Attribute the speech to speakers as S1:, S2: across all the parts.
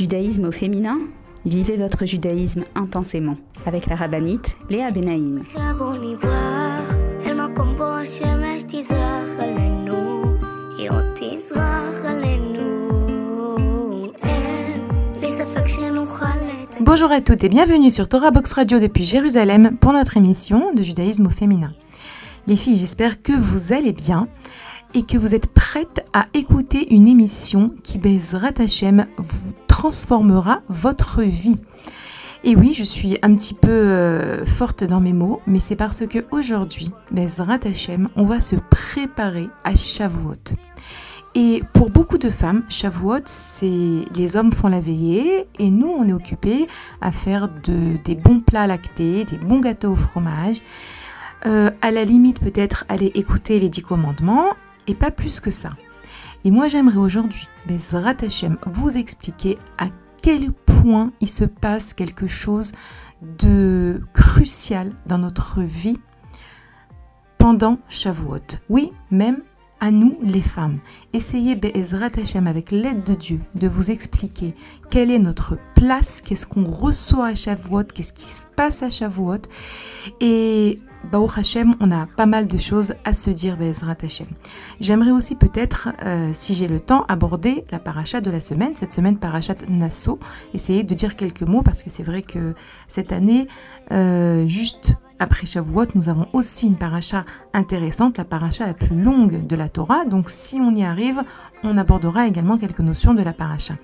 S1: Judaïsme au féminin Vivez votre judaïsme intensément avec la rabbinite Léa Benaïm.
S2: Bonjour à toutes et bienvenue sur Torah Box Radio depuis Jérusalem pour notre émission de judaïsme au féminin. Les filles, j'espère que vous allez bien et que vous êtes prêtes à écouter une émission qui, Bezrat Hashem, vous transformera votre vie. Et oui, je suis un petit peu euh, forte dans mes mots, mais c'est parce que aujourd'hui, Bezrat Hashem, on va se préparer à Shavuot. Et pour beaucoup de femmes, Shavuot, c'est les hommes font la veillée et nous, on est occupés à faire de, des bons plats lactés, des bons gâteaux au fromage. Euh, à la limite, peut-être aller écouter les dix commandements et pas plus que ça. Et moi, j'aimerais aujourd'hui, Bezrat Hashem, vous expliquer à quel point il se passe quelque chose de crucial dans notre vie pendant Shavuot. Oui, même à nous les femmes. Essayez Bezrat Hashem avec l'aide de Dieu de vous expliquer quelle est notre place, qu'est-ce qu'on reçoit à Shavuot, qu'est-ce qui se passe à Shavuot et Baruch Hashem, on a pas mal de choses à se dire, Bezrat Hashem. J'aimerais aussi peut-être, euh, si j'ai le temps, aborder la paracha de la semaine, cette semaine parachat Nassau, essayer de dire quelques mots parce que c'est vrai que cette année, euh, juste après Shavuot, nous avons aussi une paracha intéressante, la paracha la plus longue de la Torah. Donc si on y arrive, on abordera également quelques notions de la paracha.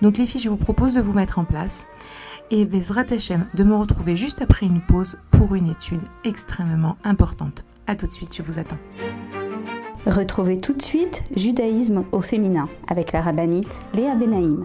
S2: Donc les filles, je vous propose de vous mettre en place et Bezrat Hashem de me retrouver juste après une pause pour une étude extrêmement importante. A tout de suite, je vous attends.
S1: Retrouvez tout de suite Judaïsme au féminin avec la rabbinite Léa Benaïm.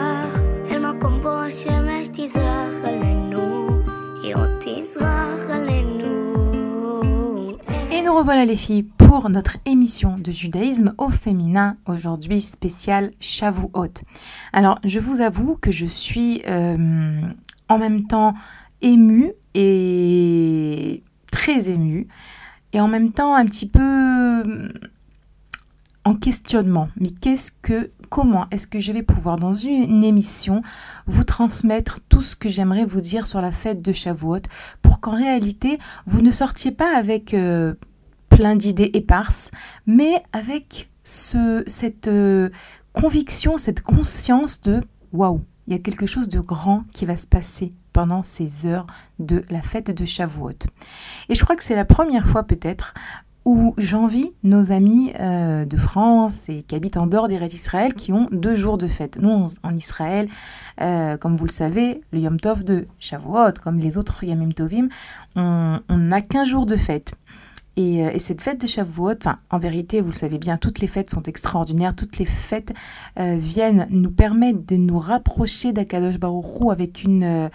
S2: Et nous revoilà les filles pour notre émission de judaïsme au féminin, aujourd'hui spécial Shavuot. Alors je vous avoue que je suis euh, en même temps émue et très émue et en même temps un petit peu en questionnement. Mais qu'est-ce que, comment est-ce que je vais pouvoir dans une émission vous transmettre tout ce que j'aimerais vous dire sur la fête de Shavuot pour qu'en réalité vous ne sortiez pas avec euh, plein d'idées éparses, mais avec ce, cette euh, conviction, cette conscience de waouh, il y a quelque chose de grand qui va se passer pendant ces heures de la fête de Shavuot. Et je crois que c'est la première fois peut-être où j'envie nos amis euh, de France et qui habitent en dehors des d'Israël qui ont deux jours de fête. Nous, en Israël, euh, comme vous le savez, le Yom Tov de Shavuot, comme les autres Yamim Tovim, on n'a qu'un jour de fête. Et, euh, et, cette fête de Shavuot, en vérité, vous le savez bien, toutes les fêtes sont extraordinaires. Toutes les fêtes viennent nous permettre de nous rapprocher d'Akadosh Baruch avec une,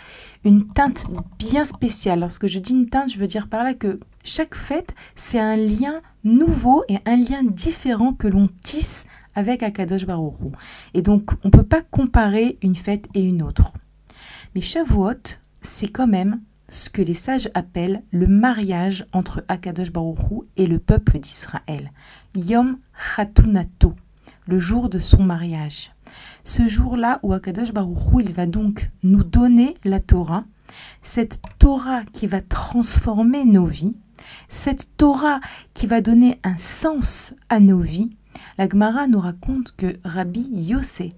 S2: une teinte bien spéciale. Lorsque je dis une teinte, je veux dire par là que chaque fête, c'est un lien nouveau et un lien différent que l'on tisse avec Akadosh Baruch Et donc, on ne peut pas comparer une fête et une autre. Mais Shavuot, c'est quand même ce que les sages appellent le mariage entre Akadosh Baruch et le peuple d'Israël. Yom Chatunato, le jour de son mariage. Ce jour-là où Akadosh Baruch il va donc nous donner la Torah, cette Torah qui va transformer nos vies, cette Torah qui va donner un sens à nos vies. La Gemara nous raconte que Rabbi Yosef,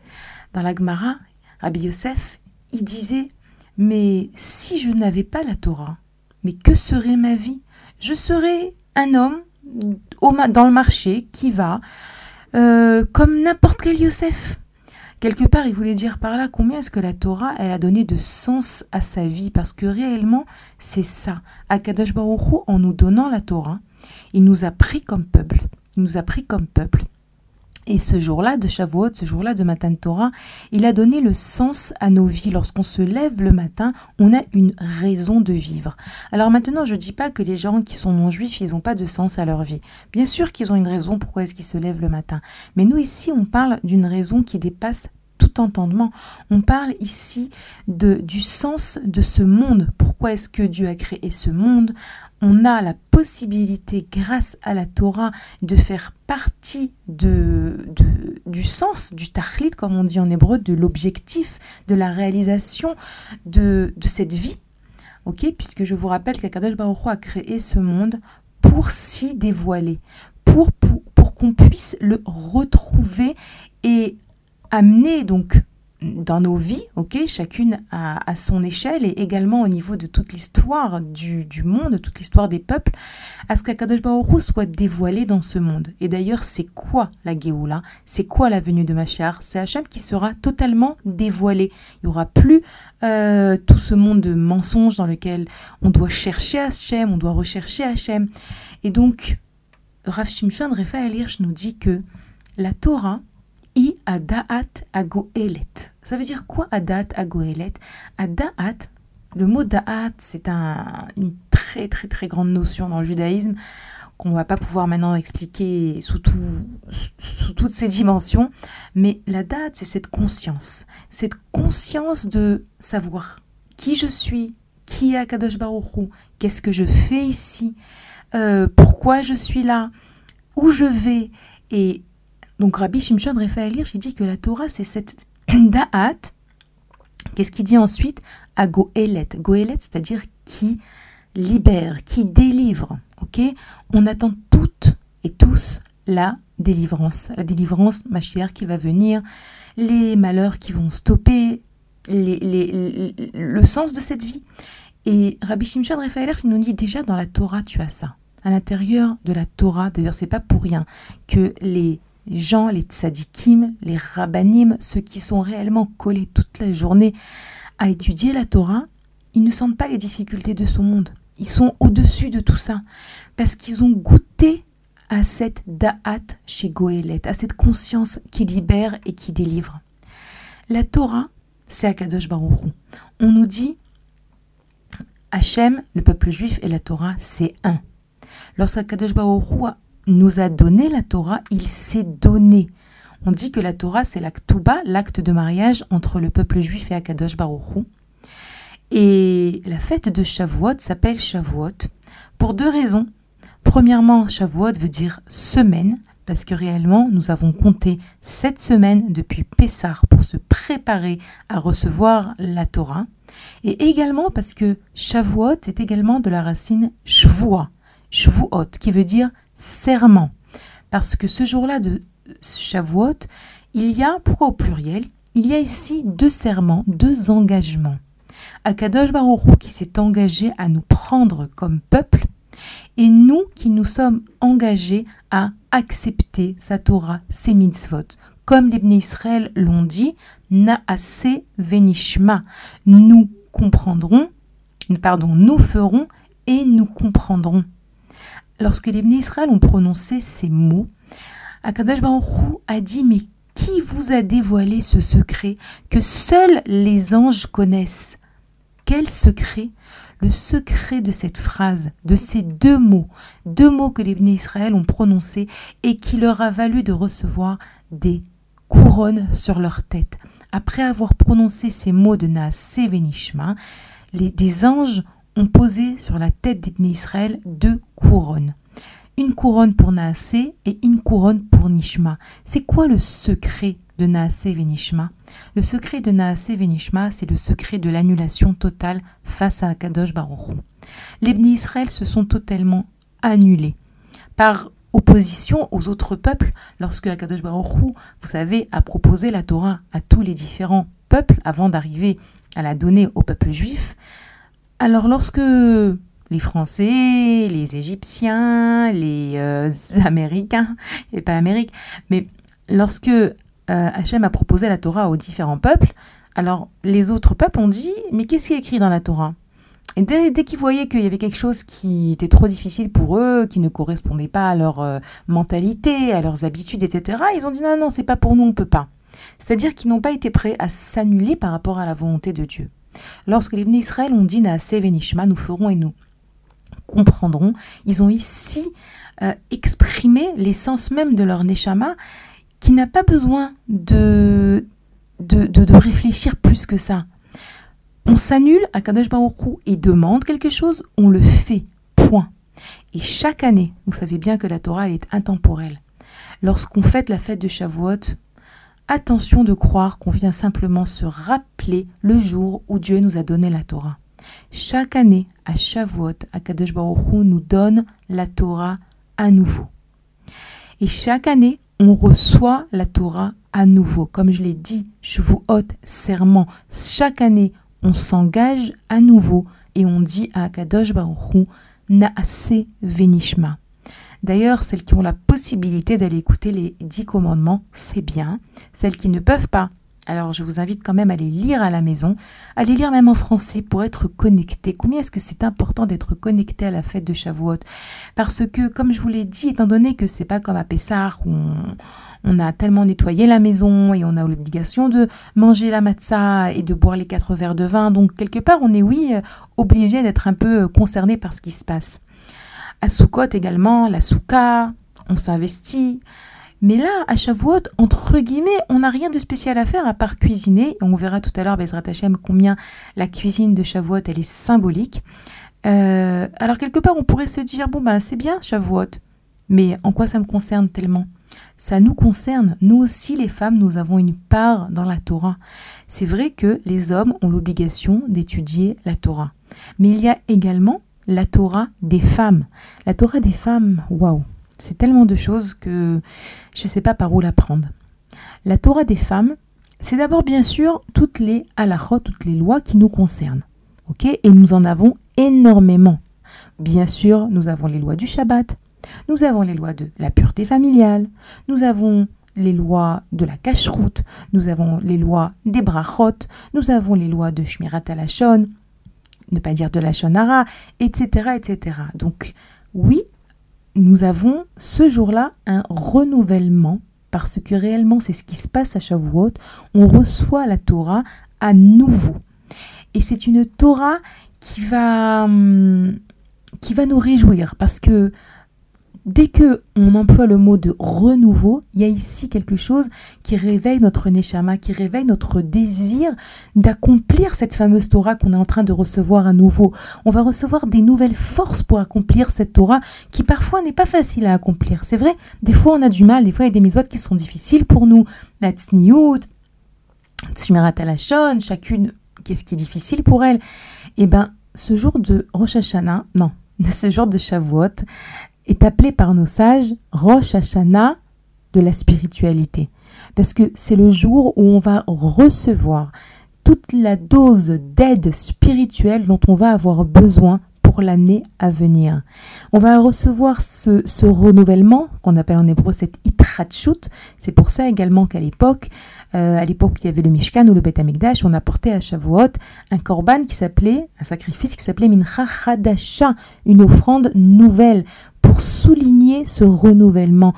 S2: dans la Gemara, Rabbi Yosef, il disait Mais si je n'avais pas la Torah, mais que serait ma vie? Je serais un homme dans le marché qui va euh, comme n'importe quel Yosef. Quelque part, il voulait dire par là combien est-ce que la Torah, elle a donné de sens à sa vie, parce que réellement, c'est ça. Akadosh Baruch Hu, en nous donnant la Torah, il nous a pris comme peuple. Il nous a pris comme peuple. Et ce jour-là de Shavuot, ce jour-là de Matan Torah, il a donné le sens à nos vies. Lorsqu'on se lève le matin, on a une raison de vivre. Alors maintenant, je ne dis pas que les gens qui sont non-juifs, ils n'ont pas de sens à leur vie. Bien sûr qu'ils ont une raison pourquoi est-ce qu'ils se lèvent le matin. Mais nous ici, on parle d'une raison qui dépasse tout entendement. On parle ici du sens de ce monde. Pourquoi est-ce que Dieu a créé ce monde? On a la possibilité, grâce à la Torah, de faire partie de, du sens, du tachlit, comme on dit en hébreu, de l'objectif, de la réalisation de, cette vie. ok Puisque je vous rappelle qu'Akadosh Baruch Hu a créé ce monde pour s'y dévoiler, pour, pour, pour qu'on puisse le retrouver et amener donc dans nos vies, ok, chacune à, son échelle et également au niveau de toute l'histoire du, monde, de toute l'histoire des peuples, à ce qu'Akadosh Baruch soit dévoilé dans ce monde. Et d'ailleurs, c'est quoi la Géoula? C'est quoi la venue de Machar C'est Hachem qui sera totalement dévoilé. Il n'y aura plus euh, tout ce monde de mensonges dans lequel on doit chercher Hachem, on doit rechercher Hachem. Et donc, Rav Shimshon Raphaël Hirsch nous dit que la Torah, I adaat agoelet. Ça veut dire quoi adat agoelet Adaat, le mot da'at, c'est un, une très très très grande notion dans le judaïsme qu'on ne va pas pouvoir maintenant expliquer sous, tout, sous toutes ses dimensions. Mais la date, c'est cette conscience. Cette conscience de savoir qui je suis, qui est Akadosh Baruch qu'est-ce que je fais ici, euh, pourquoi je suis là, où je vais. Et donc Rabbi Shimshon Raphaël il dit que la Torah, c'est cette da'at. Qu'est-ce qu'il dit ensuite À Goélet? Goélet, c'est-à-dire qui libère, qui délivre. On attend toutes et tous la délivrance. La délivrance, ma chère, qui va venir, les malheurs qui vont stopper, le sens de cette vie. Et Rabbi Shimshon Raphaël nous dit déjà dans la Torah, tu as ça. À l'intérieur de la Torah, d'ailleurs, c'est pas pour rien que les les gens, les tzadikim, les rabbanim, ceux qui sont réellement collés toute la journée à étudier la Torah, ils ne sentent pas les difficultés de ce monde. Ils sont au-dessus de tout ça parce qu'ils ont goûté à cette da'at chez Goélet, à cette conscience qui libère et qui délivre. La Torah, c'est Akadosh Baruch On nous dit Hachem, le peuple juif et la Torah, c'est un. Lorsqu'Akadosh Baruch nous a donné la Torah, il s'est donné. On dit que la Torah, c'est l'actuba, l'acte de mariage entre le peuple juif et Akadosh Baruch Et la fête de Shavuot s'appelle Shavuot pour deux raisons. Premièrement, Shavuot veut dire semaine, parce que réellement, nous avons compté sept semaines depuis Pessah pour se préparer à recevoir la Torah. Et également parce que Shavuot est également de la racine Shvuah, Shvuot, qui veut dire serment. Parce que ce jour-là de Shavuot, il y a, pourquoi au pluriel Il y a ici deux serments, deux engagements. Akadosh Baruch qui s'est engagé à nous prendre comme peuple et nous qui nous sommes engagés à accepter sa Torah, ses mitzvot. Comme les Israël l'ont dit, Naase venishma. Nous comprendrons, pardon, nous ferons et nous comprendrons lorsque les Israël ont prononcé ces mots, Akadash Baruch a dit Mais qui vous a dévoilé ce secret que seuls les anges connaissent? Quel secret? Le secret de cette phrase, de ces deux mots, deux mots que les Israël ont prononcés et qui leur a valu de recevoir des couronnes sur leur tête. Après avoir prononcé ces mots de Naase Venishma, les, des anges ont posé sur la tête d'Ibn Israël deux couronnes. Une couronne pour Naasé et une couronne pour Nishma. C'est quoi le secret de Naasé et Nishma? Le secret de Naasé et Nishma, c'est le secret de l'annulation totale face à Akadosh Baruch Les Ibn Israël se sont totalement annulés par opposition aux autres peuples lorsque Akadosh Baruch vous savez, a proposé la Torah à tous les différents peuples avant d'arriver à la donner au peuple juif. Alors lorsque les Français, les Égyptiens, les euh, Américains, et pas l'Amérique, mais lorsque euh, Hachem a proposé la Torah aux différents peuples, alors les autres peuples ont dit, mais qu'est-ce qui est écrit dans la Torah? Et dès, qu'ils voyaient qu'il y avait quelque chose qui était trop difficile pour eux, qui ne correspondait pas à leur euh, mentalité, à leurs habitudes, etc., ils ont dit non, non, c'est pas pour nous, on peut pas. C'est-à-dire qu'ils n'ont pas été prêts à s'annuler par rapport à la volonté de Dieu. Lorsque les Israël ont dit à Sevenishma, nous ferons et nous comprendrons, ils ont ici euh, exprimé l'essence même de leur Neshama qui n'a pas besoin de de, de, réfléchir plus que ça. On s'annule à Kadosh et demande quelque chose, on le fait. Point. Et chaque année, vous savez bien que la Torah est intemporelle. Lorsqu'on fête la fête de Shavuot, attention de croire qu'on vient simplement se rappeler le jour où Dieu nous a donné la Torah. Chaque année, à Shavuot, Akadosh Baruch nous donne la Torah à nouveau. Et chaque année, on reçoit la Torah à nouveau. Comme je l'ai dit, ôte serment. Chaque année, on s'engage à nouveau et on dit à Akadosh Baruch Naase Venishma. D'ailleurs, celles qui ont la possibilité d'aller écouter les dix commandements, c'est bien. Celles qui ne peuvent pas, alors je vous invite quand même à les lire à la maison, à les lire même en français pour être connecté. Combien est-ce que c'est important d'être connecté à la fête de Shavuot? Parce que, comme je vous l'ai dit, étant donné que c'est pas comme à Pessah où on, a tellement nettoyé la maison et on a l'obligation de manger la matzah et de boire les quatre verres de vin, donc quelque part on est oui obligé d'être un peu concerné par ce qui se passe. À Sukkot également, la souka, on s'investit. Mais là, à Shavuot, entre guillemets, on n'a rien de spécial à faire à part cuisiner. On verra tout à l'heure, Bezrat Hashem, combien la cuisine de Shavuot, elle est symbolique. Euh, alors quelque part, on pourrait se dire, bon ben c'est bien Shavuot, mais en quoi ça me concerne tellement? Ça nous concerne. Nous aussi, les femmes, nous avons une part dans la Torah. C'est vrai que les hommes ont l'obligation d'étudier la Torah. Mais il y a également la Torah des femmes. La Torah des femmes, waouh, c'est tellement de choses que je ne sais pas par où la prendre. La Torah des femmes, c'est d'abord bien sûr toutes les halachot, toutes les lois qui nous concernent. ok? Et nous en avons énormément. Bien sûr, nous avons les lois du Shabbat, nous avons les lois de la pureté familiale, nous avons les lois de la cacheroute, nous avons les lois des brachot, nous avons les lois de Shmirat Alashon, ne pas dire de la shonara, etc., etc. Donc, oui, nous avons ce jour-là un renouvellement parce que réellement c'est ce qui se passe à Shavuot. On reçoit la Torah à nouveau. Et c'est une Torah qui va, hum, qui va nous réjouir parce que Dès que on emploie le mot de renouveau, il y a ici quelque chose qui réveille notre neshama, qui réveille notre désir d'accomplir cette fameuse Torah qu'on est en train de recevoir à nouveau. On va recevoir des nouvelles forces pour accomplir cette Torah qui parfois n'est pas facile à accomplir. C'est vrai, des fois on a du mal, des fois il y a des mitzvot qui sont difficiles pour nous. La tsniyut, tsmirat alashon, chacune, qu'est-ce qui est difficile pour elle? Eh bien, ce jour de Rosh Hashanah, non, ce jour de Shavuot, est appelé par nos sages Rosh Hashanah de la spiritualité. Parce que c'est le jour où on va recevoir toute la dose d'aide spirituelle dont on va avoir besoin l'année à venir. On va recevoir ce, renouvellement qu'on appelle en hébreu cette itrachut. C'est pour ça également qu'à l'époque, euh, à l'époque il y avait le Mishkan ou le Bet Amikdash, on apportait à Shavuot un korban qui s'appelait, un sacrifice qui s'appelait Mincha Chadasha, une offrande nouvelle pour souligner ce renouvellement.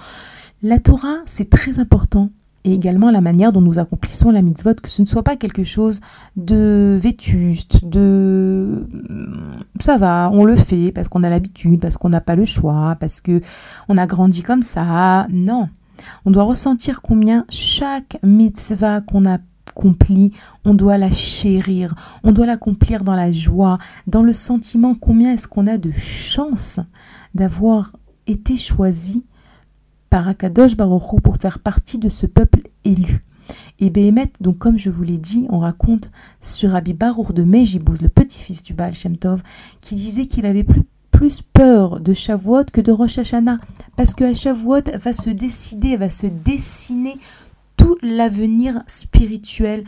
S2: La Torah, c'est très important et également la manière dont nous accomplissons la mitzvot, que ce ne soit pas quelque chose de vétuste, de ça va, on le fait parce qu'on a l'habitude, parce qu'on n'a pas le choix, parce que on a grandi comme ça. Non, on doit ressentir combien chaque mitzvah qu'on a accomplie, on doit la chérir, on doit l'accomplir dans la joie, dans le sentiment combien est-ce qu'on a de chance d'avoir été choisi par Akadosh Baruch pour faire partie de ce peuple élu. Et Béhémet, donc comme je vous l'ai dit, on raconte sur Rabbi Baruch de Mejibouz, le petit-fils du Baal Shem Tov, qui disait qu'il avait plus, peur de Shavuot que de Rosh Hashanah, parce que à Shavuot va se décider, va se dessiner tout l'avenir spirituel,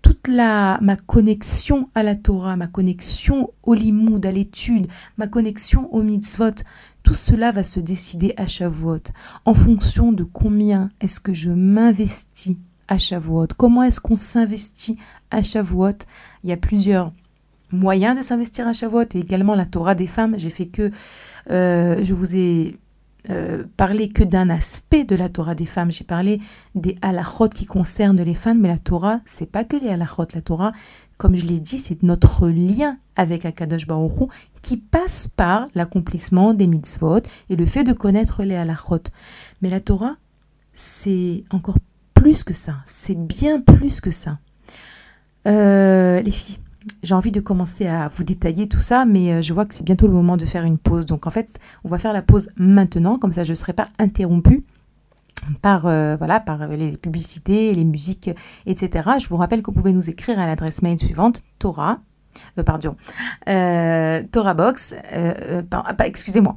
S2: toute la, ma connexion à la Torah, ma connexion au limoud, à l'étude, ma connexion au mitzvot, tout cela va se décider à Shavuot. En fonction de combien est-ce que je m'investis à Shavuot? Comment est-ce qu'on s'investit à Shavuot? Il y a plusieurs moyens de s'investir à Shavuot et également la Torah des femmes. J'ai fait que euh, je vous ai euh, parlé que d'un aspect de la Torah des femmes. J'ai parlé des halachot qui concernent les femmes, mais la Torah, c'est pas que les halachot. La Torah, comme je l'ai dit, c'est notre lien avec Akadosh Baruch qui passe par l'accomplissement des mitzvot et le fait de connaître les halachot. Mais la Torah, c'est encore plus que ça. C'est bien plus que ça. Euh, les filles, j'ai envie de commencer à vous détailler tout ça, mais euh, je vois que c'est bientôt le moment de faire une pause. Donc en fait, on va faire la pause maintenant, comme ça je ne serai pas interrompue par, euh, voilà, par les publicités, les musiques, etc. Je vous rappelle que vous pouvez nous écrire à l'adresse mail suivante, Torah, pardon, Torah Box, excusez-moi,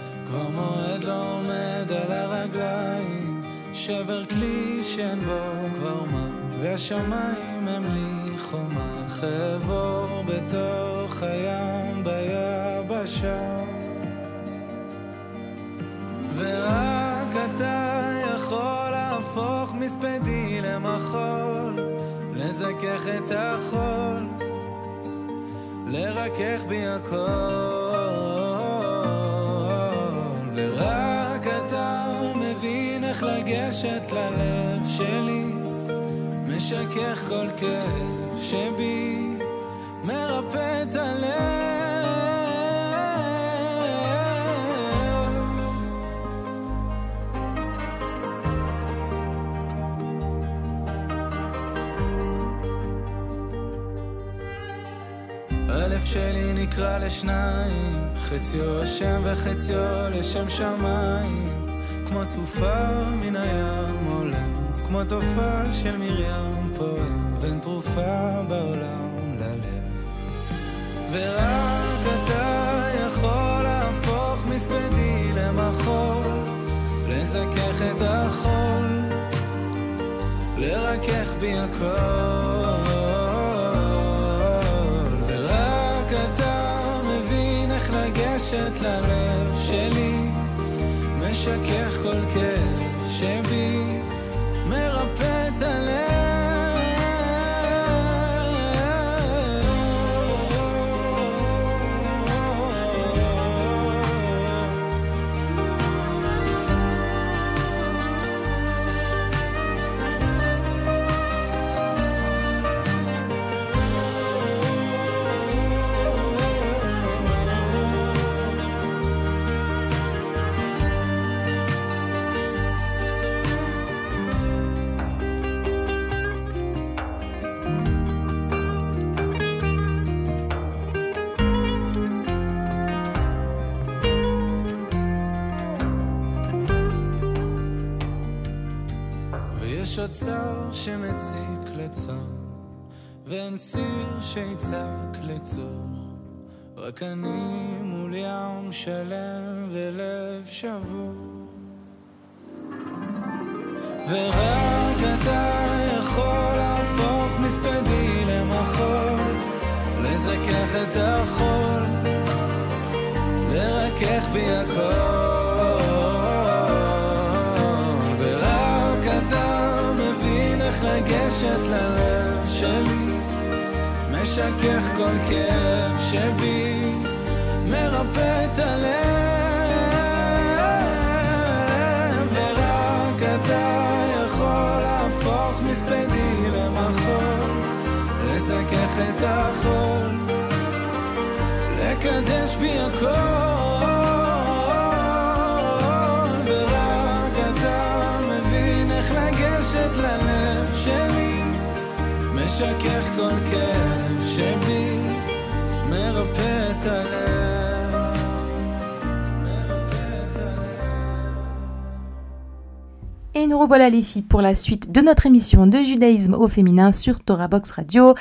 S3: כבר מועד לא עומד על הרגליים, שבר כלי שאין בו כבר מה, והשמיים הם לי חומה, חבור בתוך הים ביבשה. ורק אתה יכול להפוך מספדי למחול, לזכך את החול, לרכך בי הכל. לגשת ללב שלי, משכך כל כאב שבי, מרפא את הלב. הלב שלי נקרא לשניים, חציו השם וחציו לשם שמיים, כמו סופה מן הים עולם, כמו תופעה של מרים פועם, ואין תרופה בעולם ללב. ורק אתה יכול להפוך מספדי למחול, לזכך את החול, לרכך בי הכל. לגשת ללב משכך כל כאב שבי, אוצר שמציק לצור, ואין ציר שיצעק לצור. רק אני מול ים שלם ולב שבור. ורק אתה יכול להפוך מספדי למחול, לזכך את החול, לרכך בי הכל. ללב שלי, משכך כל כאב שבי, מרפא את הלב, ורק אתה יכול להפוך מספדי למחול, לזכך את החול, לקדש בי הכל. משכך כל כאב שבי, מרפא את הלב. מרפא את הלב.
S2: Et nous revoilà les filles pour la suite de notre émission de judaïsme au féminin sur Torah Box Radio.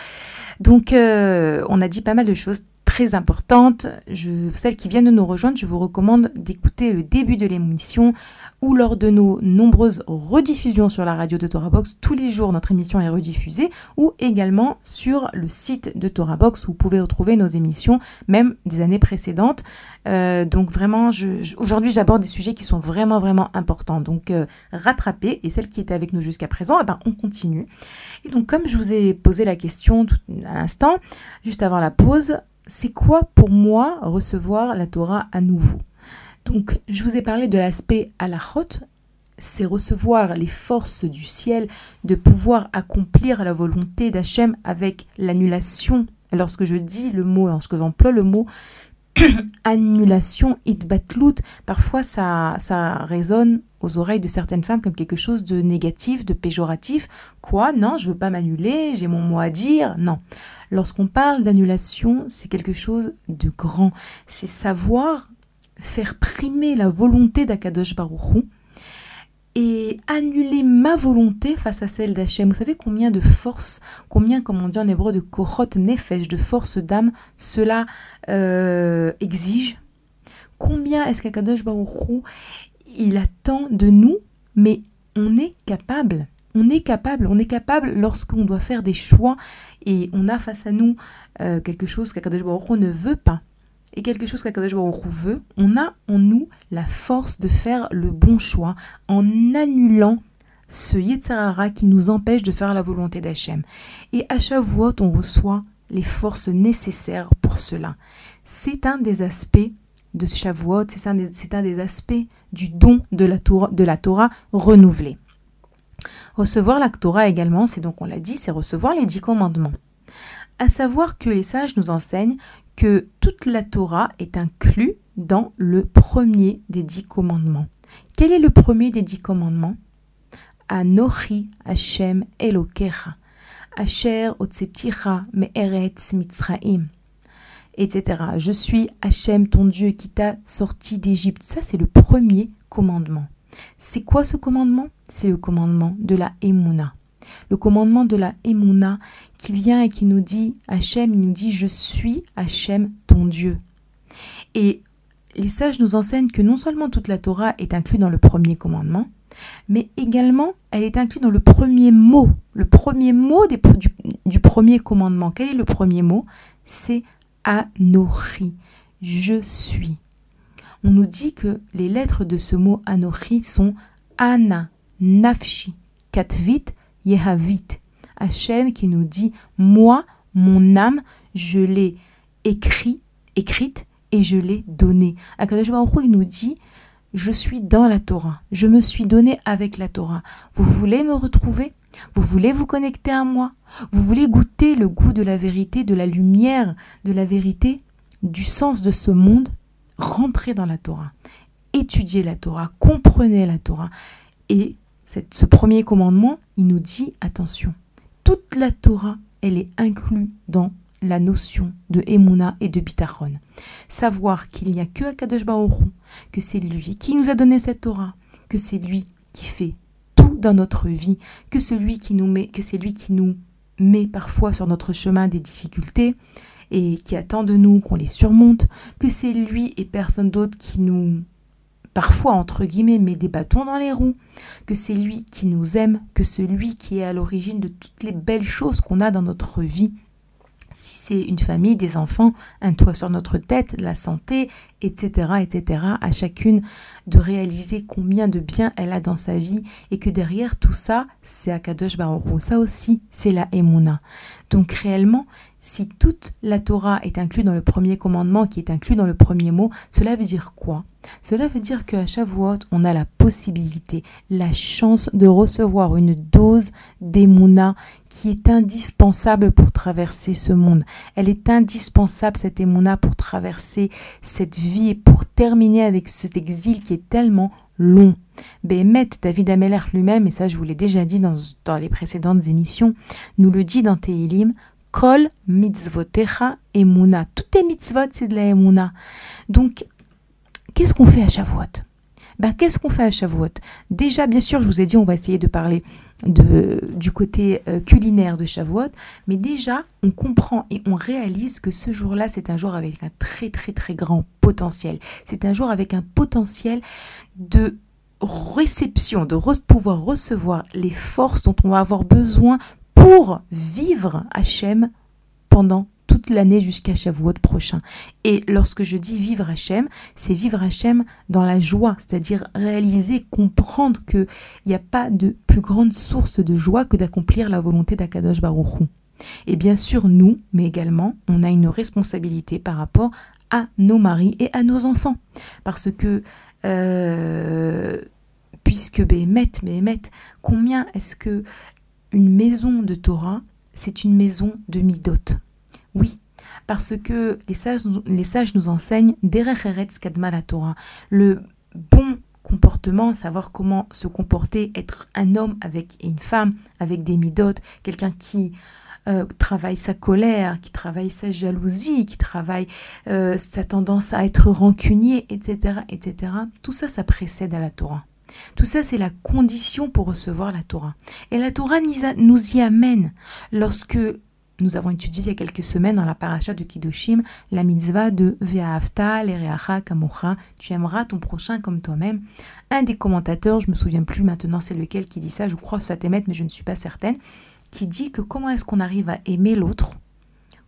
S2: Donc euh, on a dit pas mal de choses très importantes. Je, celles qui viennent de nous rejoindre, je vous recommande d'écouter le début de l'émission ou lors de nos nombreuses rediffusions sur la radio de Torah Box. Tous les jours, notre émission est rediffusée ou également sur le site de Torah Box où vous pouvez retrouver nos émissions, même des années précédentes. Euh, donc vraiment, aujourd'hui, j'aborde des sujets qui sont vraiment, vraiment importants. Donc euh, rattrapez et celles qui étaient avec nous jusqu'à présent, eh ben, on continue. Et donc comme je vous ai posé la question tout à l'instant, juste avant la pause, c'est quoi pour moi recevoir la Torah à nouveau? Donc je vous ai parlé de l'aspect halachot, c'est recevoir les forces du ciel, de pouvoir accomplir la volonté d'Hachem avec l'annulation. Lorsque je dis le mot, lorsque j'emploie le mot annulation, itbatlout, parfois ça, ça résonne aux oreilles de certaines femmes comme quelque chose de négatif, de péjoratif. Quoi? Non, je veux pas m'annuler, j'ai mon mot à dire. Non. Lorsqu'on parle d'annulation, c'est quelque chose de grand. C'est savoir faire primer la volonté d'Akadosh Baruchou et annuler ma volonté face à celle d'Hachem. Vous savez combien de force, combien, comme on dit en hébreu, de kohot nefesh, de force d'âme, cela euh, exige? Combien est-ce qu'Akadosh Baruchou, il attend de nous, mais on est capable. On est capable, on est capable lorsqu'on doit faire des choix et on a face à nous euh, quelque chose qu'Akadosh Baruch ne veut pas et quelque chose qu'Akadosh Baruch veut, on a en nous la force de faire le bon choix en annulant ce Yetzirara qui nous empêche de faire la volonté d'Hachem. Et à Shavuot, on reçoit les forces nécessaires pour cela. C'est un des aspects de Shavuot, c'est un, des- c'est un des aspects du don de la Torah, de la Torah renouvelée. Recevoir la Torah également, c'est donc, on l'a dit, c'est recevoir les dix commandements. À savoir que les sages nous enseignent que toute la Torah est inclue dans le premier des dix commandements. Quel est le premier des dix commandements? Anochi Hashem Elokecha, Asher Otseticha Me'eretz Mitzraim, etc. Je suis Hachem, ton Dieu, qui t'a sorti d'Égypte. Ça, c'est le premier commandement. C'est quoi ce commandement? C'est le commandement de la Emouna. Le commandement de la Emouna qui vient et qui nous dit, Hachem, il nous dit, je suis Hachem, ton Dieu. Et les sages nous enseignent que non seulement toute la Torah est inclue dans le premier commandement, mais également elle est inclue dans le premier mot. Le premier mot du premier commandement. Quel est le premier mot? C'est Anochi. Je suis. On nous dit que les lettres de ce mot Anochi sont Ana, Nafshi, Katvit, Yehavit. Hachem qui nous dit Moi, mon âme, je l'ai écrit, écrite et je l'ai donnée. Akadosh Baruch il nous dit Je suis dans la Torah. Je me suis donné avec la Torah. Vous voulez me retrouver? Vous voulez vous connecter à moi? Vous voulez goûter le goût de la vérité, de la lumière, de la vérité, du sens de ce monde? Rentrez dans la Torah. Étudiez la Torah. Comprenez la Torah. Et ce premier commandement, il nous dit attention, toute la Torah, elle est inclue dans la notion de Emouna et de Bitachon. Savoir qu'il n'y a que Akadosh Hu, que c'est lui qui nous a donné cette Torah, que c'est lui qui fait tout dans notre vie, que celui qui nous met, que c'est lui qui nous met parfois sur notre chemin des difficultés et qui attend de nous qu'on les surmonte, que c'est lui et personne d'autre qui nous parfois entre guillemets met des bâtons dans les roues, que c'est lui qui nous aime, que celui qui est à l'origine de toutes les belles choses qu'on a dans notre vie, si c'est une famille, des enfants, un toit sur notre tête, la santé, etc., etc., à chacune de réaliser combien de bien elle a dans sa vie et que derrière tout ça, c'est Akadosh Baruch Ça aussi, c'est la Emouna. Donc réellement, si toute la Torah est inclue dans le premier commandement, qui est inclus dans le premier mot, cela veut dire quoi? Cela veut dire qu'à Shavuot, on a la possibilité, la chance de recevoir une dose d'émouna qui est indispensable pour traverser ce monde. Elle est indispensable, cette émouna, pour traverser cette vie et pour terminer avec cet exil qui est tellement long. Bémet, David Ameller lui-même, et ça je vous l'ai déjà dit dans, dans, les précédentes émissions, nous le dit dans Tehilim, Kol mitzvotecha emuna. Tout est mitzvot, c'est de la emuna. Donc, qu'est-ce qu'on fait à Shavuot? Ben, Qu'est-ce qu'on fait à Shavuot? Déjà, bien sûr, je vous ai dit, on va essayer de parler de, du côté euh, culinaire de Shavuot, mais déjà, on comprend et on réalise que ce jour-là, c'est un jour avec un très, très, très grand potentiel. C'est un jour avec un potentiel de réception, de pouvoir recevoir les forces dont on va avoir besoin pour vivre Hachem pendant toute l'année jusqu'à Shavuot prochain. Et lorsque je dis vivre Hachem, c'est vivre Hachem dans la joie, c'est-à-dire réaliser, comprendre qu'il n'y a pas de plus grande source de joie que d'accomplir la volonté d'Akadosh Baruch Et bien sûr, nous, mais également, on a une responsabilité par rapport à nos maris et à nos enfants. Parce que, euh, puisque Béhémet, Béhémet, combien est-ce que une maison de Torah, c'est une maison de Midot. Oui, parce que les sages, nous enseignent Derech Kadma la Torah. Le bon comportement, savoir comment se comporter, être un homme avec une femme avec des midot, quelqu'un qui euh, travaille sa colère, qui travaille sa jalousie, qui travaille euh, sa tendance à être rancunier, etc., etc. Tout ça, ça précède à la Torah. Tout ça, c'est la condition pour recevoir la Torah. Et la Torah nous y amène lorsque nous avons étudié il y a quelques semaines dans la paracha de Kiddushim la mitzvah de Ve'ahavta l'ereacha kamocha, tu aimeras ton prochain comme toi-même. Un des commentateurs, je me souviens plus maintenant c'est lequel qui dit ça, je crois Sfatemet, mais je ne suis pas certaine, qui dit que comment est-ce qu'on arrive à aimer l'autre,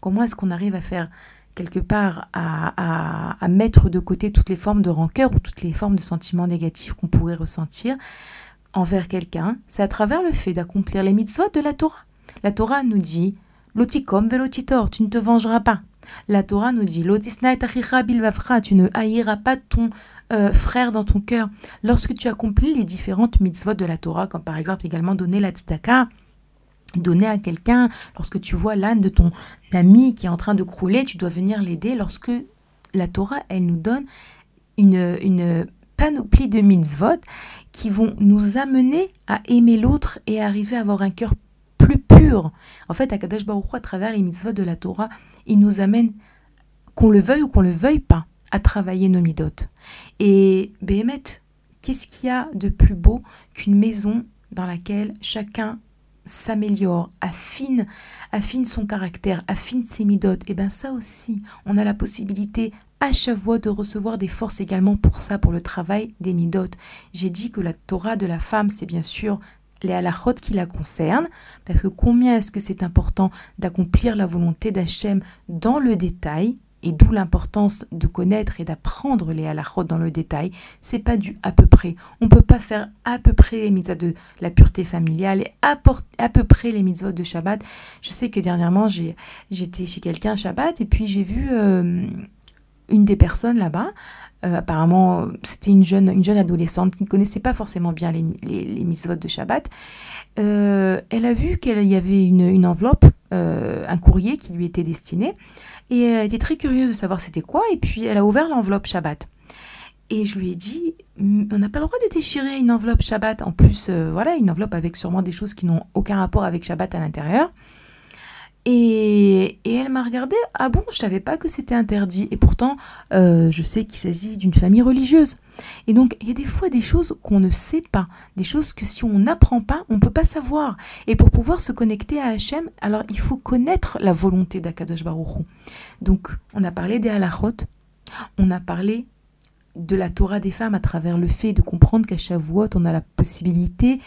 S2: comment est-ce qu'on arrive à faire quelque part à, mettre de côté toutes les formes de rancœur ou toutes les formes de sentiments négatifs qu'on pourrait ressentir envers quelqu'un, c'est à travers le fait d'accomplir les mitzvot de la Torah. La Torah nous dit Lotikom velotitor, tu ne te vengeras pas. La Torah nous dit tu ne haïras pas ton euh, frère dans ton cœur. Lorsque tu accomplis les différentes mitzvot de la Torah, comme par exemple également donner la tzedaka, donner à quelqu'un, lorsque tu vois l'âne de ton ami qui est en train de crouler, tu dois venir l'aider. Lorsque la Torah, elle nous donne une, une panoplie de mitzvot qui vont nous amener à aimer l'autre et arriver à avoir un cœur plus pur. En fait, Akadosh Baruch à travers les mitzvot de la Torah, il nous amène, qu'on le veuille ou qu'on le veuille pas, à travailler nos midot. Et Béhémet, qu'est-ce qu'il y a de plus beau qu'une maison dans laquelle chacun s'améliore, affine, affine son caractère, affine ses midotes, et eh bien ça aussi, on a la possibilité à fois de recevoir des forces également pour ça, pour le travail des midotes. J'ai dit que la Torah de la femme, c'est bien sûr les halachot qui la concernent, parce que combien est-ce que c'est important d'accomplir la volonté d'Hachem dans le détail, et d'où l'importance de connaître et d'apprendre les halachot dans le détail. C'est pas du à peu près. On peut pas faire à peu près les mitzvot de la pureté familiale et à, peu près les mitzvot de Shabbat. Je sais que dernièrement, j'étais chez quelqu'un Shabbat et puis j'ai vu euh, une des personnes là-bas. Euh, apparemment, c'était une jeune, une jeune adolescente qui ne connaissait pas forcément bien les, les, mitzvot de Shabbat. Euh, elle a vu qu'il y avait une enveloppe, un courrier qui lui était destiné. Et elle était très curieuse de savoir c'était quoi. Et puis elle a ouvert l'enveloppe Shabbat. Et je lui ai dit, on n'a pas le droit de déchirer une enveloppe Shabbat. En plus, euh, voilà, une enveloppe avec sûrement des choses qui n'ont aucun rapport avec Shabbat à l'intérieur. Et, elle m'a regardé, ah bon, je savais pas que c'était interdit. Et pourtant, euh, je sais qu'il s'agit d'une famille religieuse. Et donc, il y a des fois des choses qu'on ne sait pas, des choses que si on n'apprend pas, on ne peut pas savoir. Et pour pouvoir se connecter à Hachem, alors il faut connaître la volonté d'Akadosh Baruch Donc, on a parlé des halachot, on a parlé de la Torah des femmes à travers le fait de comprendre qu'à Shavuot, on a la possibilité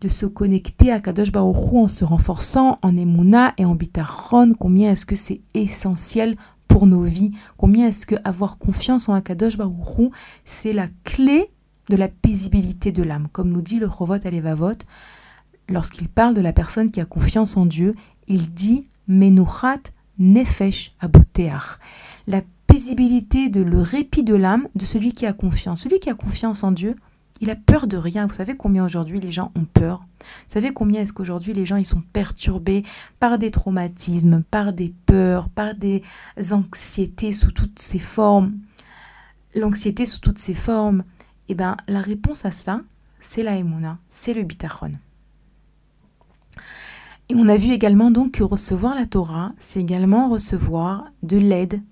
S2: de se connecter à Kadosh Baruch en se renforçant en Emouna et en Bitachon. Combien est-ce que c'est essentiel pour nos vies? Combien est-ce que avoir confiance en Akadosh Baruch c'est la clé de la paisibilité de l'âme? Comme nous dit le Chovot Alevavot, lorsqu'il parle de la personne qui a confiance en Dieu, il dit Menuchat Nefesh Aboteach. La paisibilité, de le répit de l'âme de celui qui a confiance. Celui qui a confiance en Dieu, il a peur de rien. Vous savez combien aujourd'hui les gens ont peur? Vous savez combien est-ce qu'aujourd'hui les gens ils sont perturbés par des traumatismes, par des peurs, par des anxiétés sous toutes ces formes? L'anxiété sous toutes ces formes, eh bien la réponse à ça, c'est la Emouna, c'est le bitachon. Et on a vu également donc que recevoir la Torah, c'est également recevoir de l'aide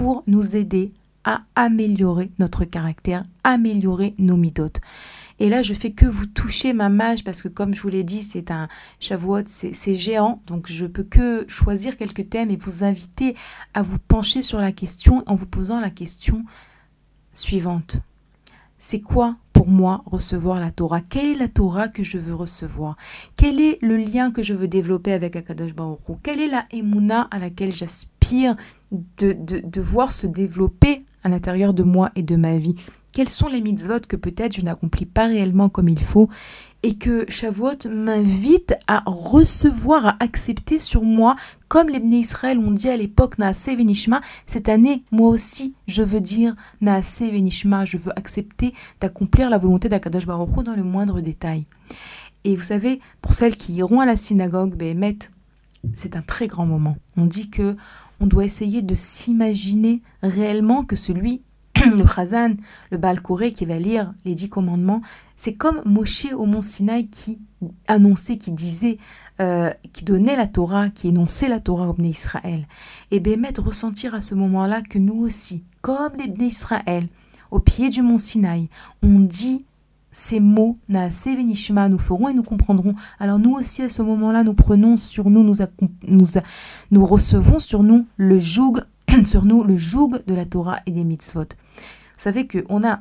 S2: pour nous aider à améliorer notre caractère, améliorer nos midotes. Et là, je fais que vous toucher ma mage parce que, comme je vous l'ai dit, c'est un Shavuot, c'est géant. Donc, je peux que choisir quelques thèmes et vous inviter à vous pencher sur la question en vous posant la question suivante. C'est quoi pour moi recevoir la Torah? Quelle est la Torah que je veux recevoir? Quel est le lien que je veux développer avec Akadosh Baruch Quelle est la Emouna à laquelle j'aspire? De, voir se développer à l'intérieur de moi et de ma vie Quels sont les mitzvot que peut-être je n'accomplis pas réellement comme il faut et que Shavuot m'invite à recevoir, à accepter sur moi, comme les Israël ont dit à l'époque Naase Venishma, cette année, moi aussi, je veux dire Naase Venishma, je veux accepter d'accomplir la volonté d'Akadosh Baruch dans le moindre détail. Et vous savez, pour celles qui iront à la synagogue, Behemet, c'est un très grand moment. On dit que on doit essayer de s'imaginer réellement que celui, le Chazan, le Baal qui va lire les dix commandements, c'est comme Moshe au mont Sinaï qui annonçait, qui disait, euh, qui donnait la Torah, qui énonçait la Torah au Bnei Israël. Et Bémet ressentir à ce moment-là que nous aussi, comme les Bnei Israël, au pied du mont Sinaï, on dit ces mots, nous ferons et nous comprendrons. Alors nous aussi, à ce moment-là, nous prenons sur nous, nous, recevons sur nous le joug, sur nous le joug de la Torah et des mitzvot. Vous savez qu'on a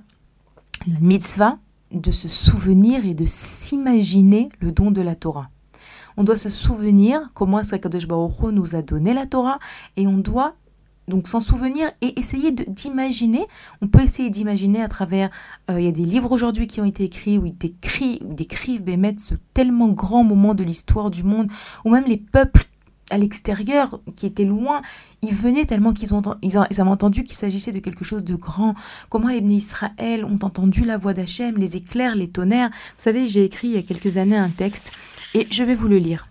S2: la mitzvah de se souvenir et de s'imaginer le don de la Torah. On doit se souvenir comment est-ce Baruch nous a donné la Torah et on doit donc s'en souvenir et essayer d'imaginer. On peut essayer d'imaginer à travers. Euh, il y a des livres aujourd'hui qui ont été écrits où ils décrivent, décrivent Bémet ce tellement grand moment de l'histoire du monde, ou même les peuples à l'extérieur qui étaient loin, ils venaient tellement qu'ils ont, ils, avaient entendu qu'il s'agissait de quelque chose de grand. Comment les Israël ont entendu la voix d'Hachem, les éclairs, les tonnerres. Vous savez, j'ai écrit il y a quelques années un texte et je vais vous le lire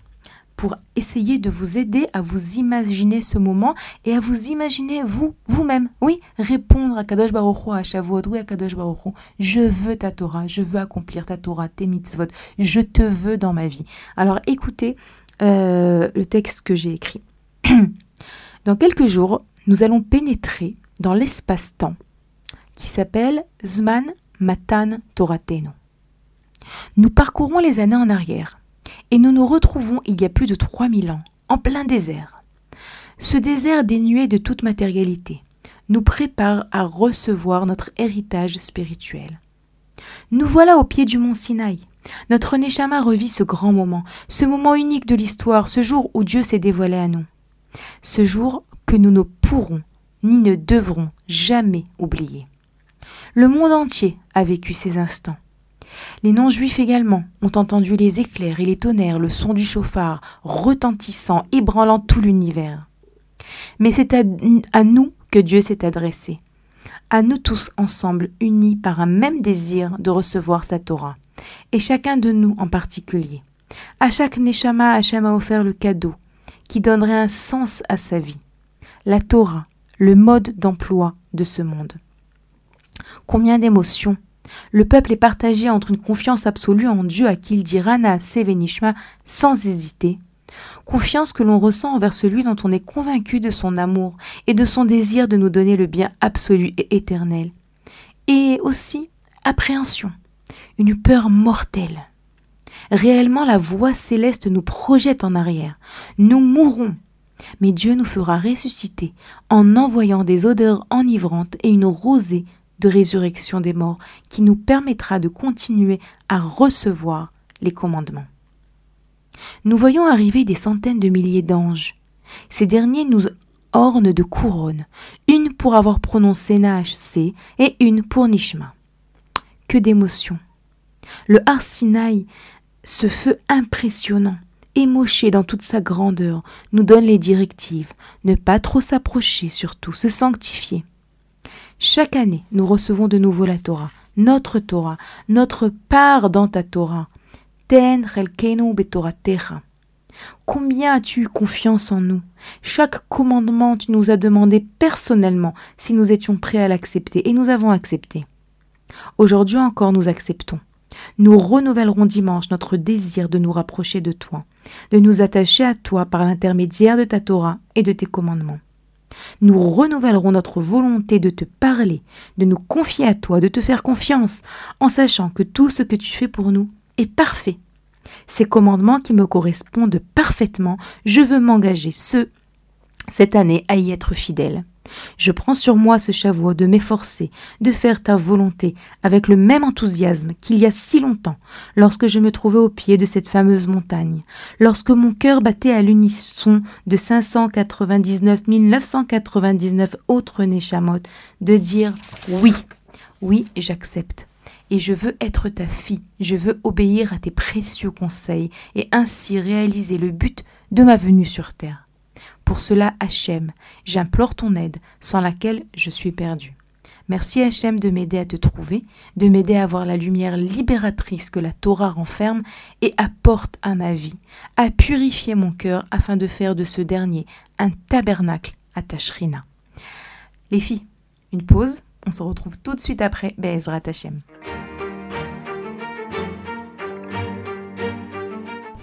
S2: pour essayer de vous aider à vous imaginer ce moment et à vous imaginer vous, vous-même. Oui, répondre à Kadosh Baruch à Shavuot, oui à Kadosh Baruch je veux ta Torah, je veux accomplir ta Torah, tes mitzvot, je te veux dans ma vie. Alors écoutez euh, le texte que j'ai écrit. dans quelques jours, nous allons pénétrer dans l'espace-temps qui s'appelle Zman Matan Torateno. Nous parcourons les années en arrière et nous nous retrouvons il y a plus de 3000 ans, en plein désert. Ce désert dénué de toute matérialité nous prépare à recevoir notre héritage spirituel. Nous voilà au pied du mont Sinaï. Notre Neshama revit ce grand moment, ce moment unique de l'histoire, ce jour où Dieu s'est dévoilé à nous. Ce jour que nous ne pourrons ni ne devrons jamais oublier. Le monde entier a vécu ces instants. Les non-juifs également ont entendu les éclairs et les tonnerres, le son du chauffard, retentissant, ébranlant tout l'univers. Mais c'est à, nous que Dieu s'est adressé, à nous tous ensemble, unis par un même désir de recevoir sa Torah, et chacun de nous en particulier. À chaque Neshama, Hachem a offert le cadeau qui donnerait un sens à sa vie, la Torah, le mode d'emploi de ce monde. Combien d'émotions le peuple est partagé entre une confiance absolue en Dieu à qui il dit Rana Sevenishma sans hésiter, confiance que l'on ressent envers celui dont on est convaincu de son amour et de son désir de nous donner le bien absolu et éternel, et aussi appréhension, une peur mortelle. Réellement, la voix céleste nous projette en arrière. Nous mourrons, mais Dieu nous fera ressusciter en envoyant des odeurs enivrantes et une rosée de résurrection des morts qui nous permettra de continuer à recevoir les commandements. Nous voyons arriver des centaines de milliers d'anges. Ces derniers nous ornent de couronnes, une pour avoir prononcé C et une pour Nishma. Que d'émotions. Le Arsinaï, ce feu impressionnant, émoché dans toute sa grandeur, nous donne les directives, ne pas trop s'approcher, surtout se sanctifier. Chaque année, nous recevons de nouveau la Torah, notre Torah, notre part dans ta Torah. Ten Combien as-tu eu confiance en nous? Chaque commandement, tu nous as demandé personnellement si nous étions prêts à l'accepter, et nous avons accepté. Aujourd'hui encore, nous acceptons. Nous renouvellerons dimanche notre désir de nous rapprocher de toi, de nous attacher à toi par l'intermédiaire de ta Torah et de tes commandements. Nous renouvellerons notre volonté de te parler, de nous confier à toi, de te faire confiance, en sachant que tout ce que tu fais pour nous est parfait. Ces commandements qui me correspondent parfaitement, je veux m'engager ce, cette année à y être fidèle. Je prends sur moi ce chaveau de m'efforcer, de faire ta volonté avec le même enthousiasme qu'il y a si longtemps, lorsque je me trouvais au pied de cette fameuse montagne, lorsque mon cœur battait à l'unisson de 599 999 autres Neshamot, de dire oui, oui, j'accepte. Et je veux être ta fille, je veux obéir à tes précieux conseils et ainsi réaliser le but de ma venue sur terre. Pour cela, Hachem, j'implore ton aide, sans laquelle je suis perdu. Merci Hachem de m'aider à te trouver, de m'aider à voir la lumière libératrice que la Torah renferme et apporte à ma vie, à purifier mon cœur afin de faire de ce dernier un tabernacle à ta shrina. Les filles, une pause, on se retrouve tout de suite après Hachem.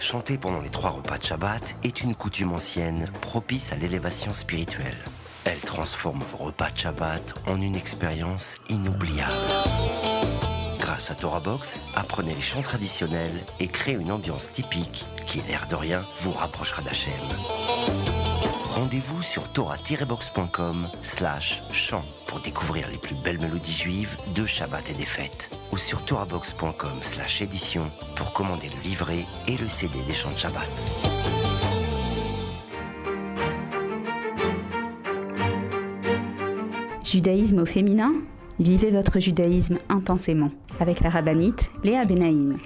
S4: Chanter pendant les trois repas de Shabbat est une coutume ancienne propice à l'élévation spirituelle. Elle transforme vos repas de Shabbat en une expérience inoubliable. Grâce à Torah Box, apprenez les chants traditionnels et créez une ambiance typique qui, l'air de rien, vous rapprochera d'Hachem. Rendez-vous sur torah-box.com slash chant pour découvrir les plus belles mélodies juives de Shabbat et des fêtes. Ou sur torahbox.com slash édition pour commander le livret et le CD des chants de Shabbat.
S1: Judaïsme au féminin? Vivez votre judaïsme intensément avec la rabbinite Léa Benaïm.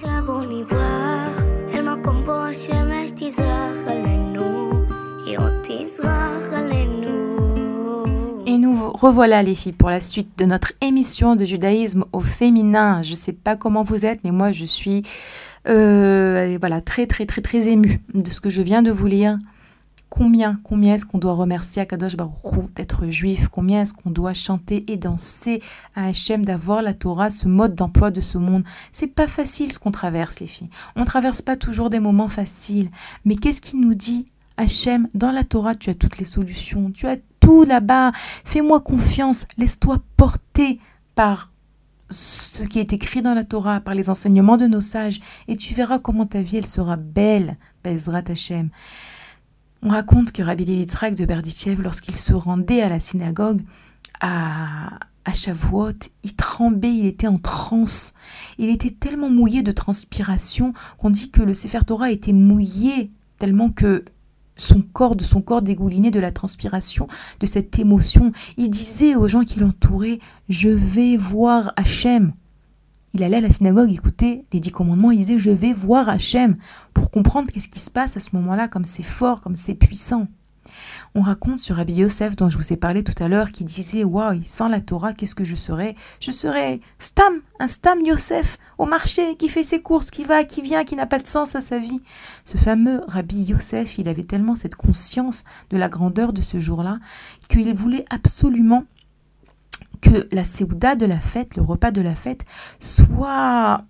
S2: Revoilà les filles pour la suite de notre émission de judaïsme au féminin. Je ne sais pas comment vous êtes, mais moi je suis euh, voilà très très très très émue de ce que je viens de vous lire. Combien, combien est-ce qu'on doit remercier Akadosh Baruch d'être juif? Combien est-ce qu'on doit chanter et danser à Hachem d'avoir la Torah, ce mode d'emploi de ce monde? C'est pas facile ce qu'on traverse, les filles. On traverse pas toujours des moments faciles. Mais qu'est-ce qui nous dit Hachem, dans la Torah, tu as toutes les solutions, tu as tout là-bas. Fais-moi confiance, laisse-toi porter par ce qui est écrit dans la Torah, par les enseignements de nos sages, et tu verras comment ta vie, elle sera belle, Bezrat Hachem. On raconte que Rabbi Levitzrak de Berditchev, lorsqu'il se rendait à la synagogue à, à Shavuot, il tremblait, il était en transe. Il était tellement mouillé de transpiration qu'on dit que le Sefer Torah était mouillé tellement que son corps, de son corps dégouliné de la transpiration, de cette émotion. Il disait aux gens qui l'entouraient Je vais voir Hachem. Il allait à la synagogue écouter les dix commandements. Il disait Je vais voir Hachem pour comprendre qu'est-ce qui se passe à ce moment-là, comme c'est fort, comme c'est puissant. On raconte sur Rabbi Yosef, dont je vous ai parlé tout à l'heure, qui disait Waouh, sans la Torah, qu'est-ce que je serais? Je serais Stam, un Stam Yosef, au marché, qui fait ses courses, qui va, qui vient, qui n'a pas de sens à sa vie. Ce fameux Rabbi Yosef, il avait tellement cette conscience de la grandeur de ce jour-là, qu'il voulait absolument que la Séouda de la fête, le repas de la fête, soit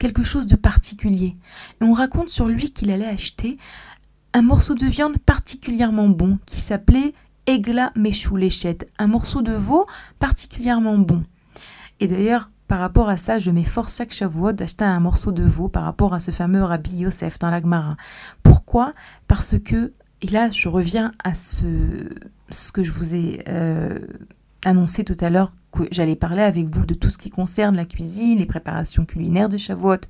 S2: quelque chose de particulier. Et on raconte sur lui qu'il allait acheter un morceau de viande particulièrement bon qui s'appelait Egla Meshou un morceau de veau particulièrement bon. Et d'ailleurs, par rapport à ça, je m'efforce chaque Shavuot d'acheter un morceau de veau par rapport à ce fameux Rabbi Yosef dans l'Agmara. Pourquoi? Parce que, et là je reviens à ce, ce que je vous ai euh, annoncé tout à l'heure, que j'allais parler avec vous de tout ce qui concerne la cuisine, les préparations culinaires de Shavuot.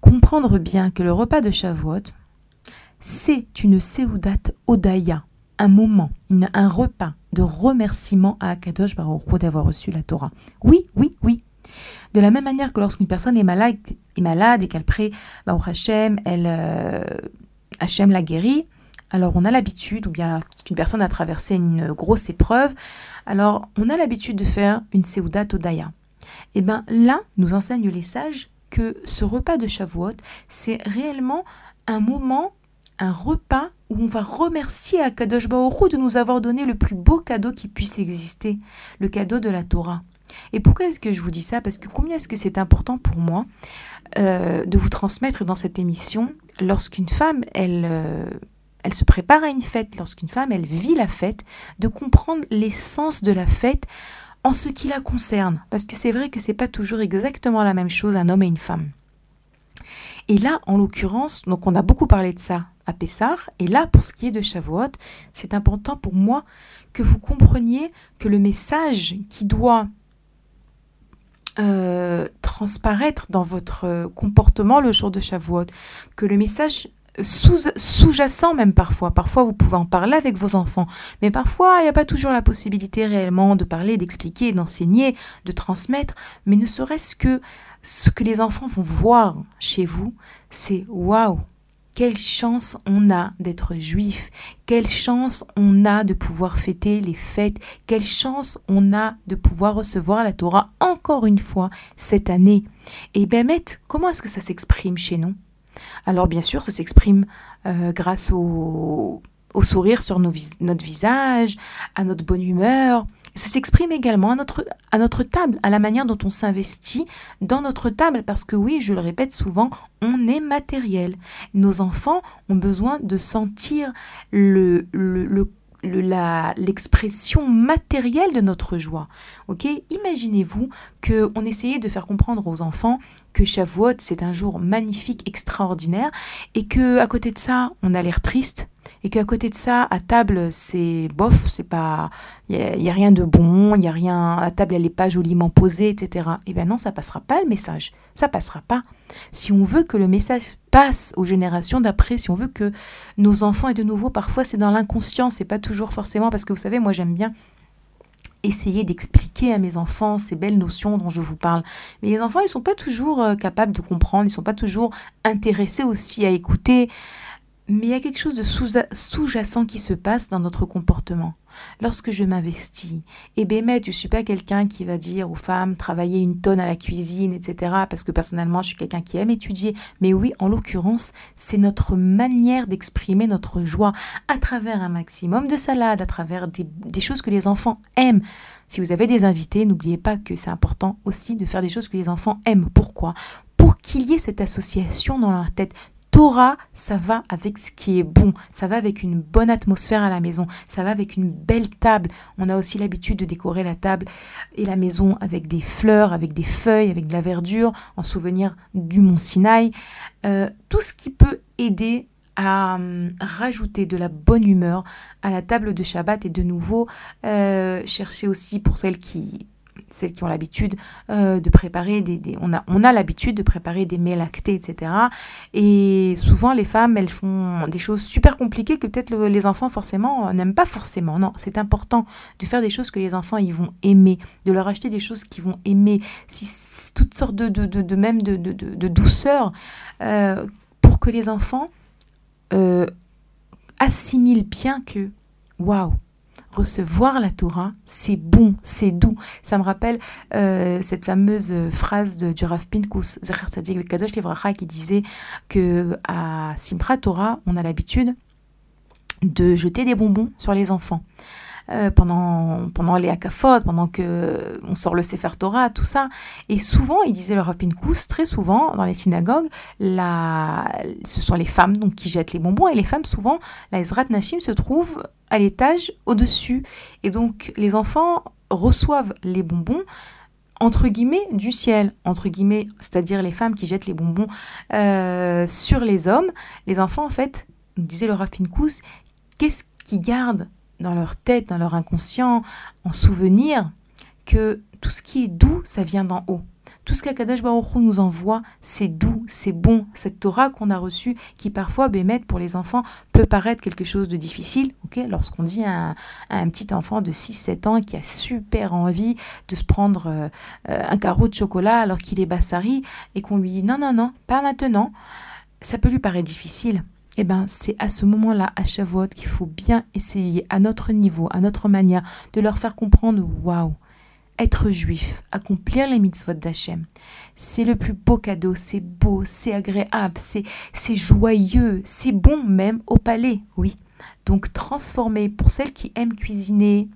S2: Comprendre bien que le repas de Shavuot, c'est une Seudat Odaya, un moment, un repas de remerciement à Akadosh Baruch d'avoir reçu la Torah. Oui, oui, oui. De la même manière que lorsqu'une personne est malade, est malade et qu'elle prie Baruch Hashem, euh, Hashem la guérit, alors on a l'habitude, ou bien une personne a traversé une grosse épreuve, alors on a l'habitude de faire une Seudat Odaya. Et eh bien là, nous enseignent les sages que ce repas de Shavuot, c'est réellement un moment un repas où on va remercier Akadosh Baruch de nous avoir donné le plus beau cadeau qui puisse exister, le cadeau de la Torah. Et pourquoi est-ce que je vous dis ça? Parce que combien est-ce que c'est important pour moi euh, de vous transmettre dans cette émission lorsqu'une femme, elle, euh, elle se prépare à une fête, lorsqu'une femme, elle vit la fête, de comprendre l'essence de la fête en ce qui la concerne? Parce que c'est vrai que c'est pas toujours exactement la même chose un homme et une femme. Et là, en l'occurrence, donc on a beaucoup parlé de ça à et là, pour ce qui est de Shavuot, c'est important pour moi que vous compreniez que le message qui doit euh, transparaître dans votre comportement le jour de Shavuot, que le message sous-jacent même parfois. Parfois, vous pouvez en parler avec vos enfants, mais parfois, il n'y a pas toujours la possibilité réellement de parler, d'expliquer, d'enseigner, de transmettre, mais ne serait-ce que ce que les enfants vont voir chez vous, c'est waouh, quelle chance on a d'être juif, quelle chance on a de pouvoir fêter les fêtes, quelle chance on a de pouvoir recevoir la Torah encore une fois cette année. Et ben, comment est-ce que ça s'exprime chez nous? Alors bien sûr, ça s'exprime euh, grâce au, sourire sur notre visage, à notre bonne humeur, ça s'exprime également à notre, table, à la manière dont on s'investit dans notre table, parce que oui, je le répète souvent, on est matériel. Nos enfants ont besoin de sentir le, le, l'expression matérielle de notre joie. Ok? Imaginez-vous que on essayait de faire comprendre aux enfants que Shavuot c'est un jour magnifique, extraordinaire, et que à côté de ça, on a l'air triste, et qu'à côté de ça, à table, c'est bof, c'est pas, il y, a rien de bon, il y a rien, à table elle n'est pas joliment posée, etc. Eh bien non, ça passera pas le message, ça passera pas. Si on veut que le message passe aux générations d'après, si on veut que nos enfants et de nouveau, parfois c'est dans l'inconscient, c'est pas toujours forcément parce que vous savez, moi j'aime bien essayer d'expliquer à mes enfants ces belles notions dont je vous parle. Mais les enfants, ils sont pas toujours euh, capables de comprendre, ils sont pas toujours intéressés aussi à écouter mais il y a quelque chose de sous-jacent qui se passe dans notre comportement. Lorsque je m'investis, et mais je ne suis pas quelqu'un qui va dire aux femmes travailler une tonne à la cuisine, etc. Parce que personnellement, je suis quelqu'un qui aime étudier. Mais oui, en l'occurrence, c'est notre manière d'exprimer notre joie à travers un maximum de salades, à travers des, des choses que les enfants aiment. Si vous avez des invités, n'oubliez pas que c'est important aussi de faire des choses que les enfants aiment. Pourquoi? Pour qu'il y ait cette association dans leur tête Torah, ça va avec ce qui est bon, ça va avec une bonne atmosphère à la maison, ça va avec une belle table. On a aussi l'habitude de décorer la table et la maison avec des fleurs, avec des feuilles, avec de la verdure, en souvenir du mont Sinaï. Euh, tout ce qui peut aider à hum, rajouter de la bonne humeur à la table de Shabbat et de nouveau euh, chercher aussi pour celles qui celles qui ont l'habitude euh, de préparer des, on a on a l'habitude de préparer des mets lactés etc et souvent les femmes elles font des choses super compliquées que peut-être les enfants forcément euh, n'aiment pas forcément. Non c'est important de faire des choses que les enfants ils vont aimer de leur acheter des choses qu'ils vont aimer. Toutes sortes de, de, de, même de, de, douceur euh, pour que les enfants assimilent bien que waouh recevoir la Torah, c'est bon, c'est doux. Ça me rappelle euh, cette fameuse phrase de, du Rav Pinkus, qui disait que à Simchat Torah, on a l'habitude de jeter des bonbons sur les enfants. Euh, pendant, pendant les akafot, pendant que on sort le Sefer Torah, tout ça. Et souvent, il disait le Rav Pinkus, très souvent, dans les synagogues, la, ce sont les femmes donc, qui jettent les bonbons, et les femmes, souvent, la Ezrat Nashim se trouve à l'étage au-dessus. Et donc, les enfants reçoivent les bonbons entre guillemets du ciel, entre guillemets, c'est-à-dire les femmes qui jettent les bonbons euh, sur les hommes. Les enfants, en fait, disait le Rav Pinkus, qu'est-ce qu'ils gardent dans leur tête, dans leur inconscient, en souvenir, que tout ce qui est doux, ça vient d'en haut. Tout ce qu'Akadosh Baruch nous envoie, c'est doux, c'est bon. Cette Torah qu'on a reçue, qui parfois, Bémet, pour les enfants, peut paraître quelque chose de difficile. Lorsqu'on dit à un, petit enfant de 6-7 ans qui a super envie de se prendre euh, un carreau de chocolat alors qu'il est bassari, et qu'on lui dit non, non, non, pas maintenant, ça peut lui paraître difficile. Eh ben, c'est à ce moment-là, à Shavuot, qu'il faut bien essayer, à notre niveau, à notre manière, de leur faire comprendre, waouh, être juif, accomplir les mitzvot d'Hachem, c'est le plus beau cadeau, c'est beau, c'est agréable, c'est, c'est joyeux, c'est bon même au palais, oui. Donc transformer, pour celles qui aiment cuisiner,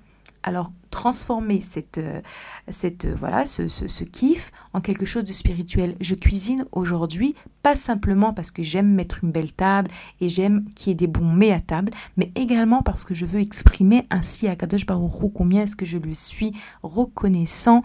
S2: alors transformer cette, euh, euh, voilà ce, ce, kiff en quelque chose de spirituel. Je cuisine aujourd'hui pas simplement parce que j'aime mettre une belle table et j'aime qu'il y ait des bons mets à table, mais également parce que je veux exprimer ainsi à Kadosh Baruch combien est-ce que je lui suis reconnaissant